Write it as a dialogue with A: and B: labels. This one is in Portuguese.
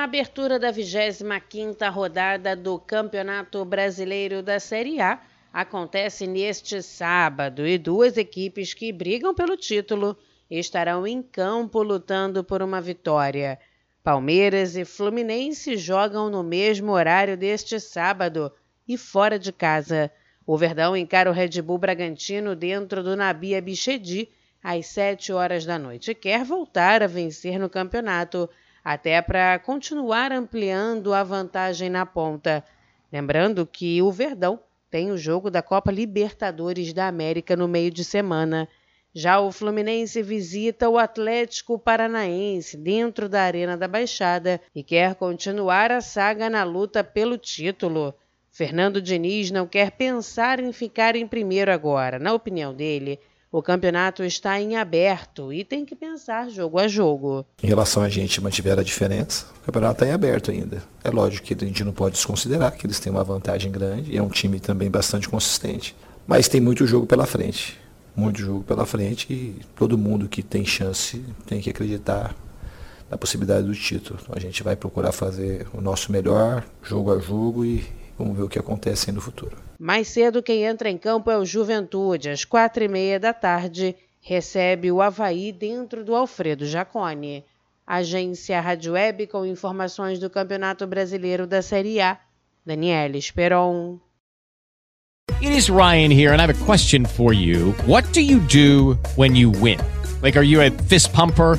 A: A abertura da 25ª rodada do Campeonato Brasileiro da Série A acontece neste sábado e duas equipes que brigam pelo título estarão em campo lutando por uma vitória. Palmeiras e Fluminense jogam no mesmo horário deste sábado e fora de casa. O Verdão encara o Red Bull Bragantino dentro do Nabia Bichedi às 7 horas da noite. Quer voltar a vencer no campeonato até para continuar ampliando a vantagem na ponta. Lembrando que o Verdão tem o jogo da Copa Libertadores da América no meio de semana. Já o Fluminense visita o Atlético Paranaense dentro da Arena da Baixada e quer continuar a saga na luta pelo título. Fernando Diniz não quer pensar em ficar em primeiro agora. Na opinião dele, o campeonato está em aberto e tem que pensar jogo a jogo.
B: Em relação a gente mantiver a diferença, o campeonato está em aberto ainda. É lógico que a gente não pode desconsiderar que eles têm uma vantagem grande e é um time também bastante consistente. Mas tem muito jogo pela frente. Muito jogo pela frente e todo mundo que tem chance tem que acreditar na possibilidade do título. Então a gente vai procurar fazer o nosso melhor, jogo a jogo e vamos ver o que acontece no futuro.
A: Mais cedo, quem entra em campo é o Juventude. Às quatro e meia da tarde, recebe o Havaí dentro do Alfredo Jacone. Agência Rádio Web com informações do Campeonato Brasileiro da Série A. Daniela Esperon.
C: It is Ryan here, and I have a question for you. What do you do when you win? Like, are you a fist pumper?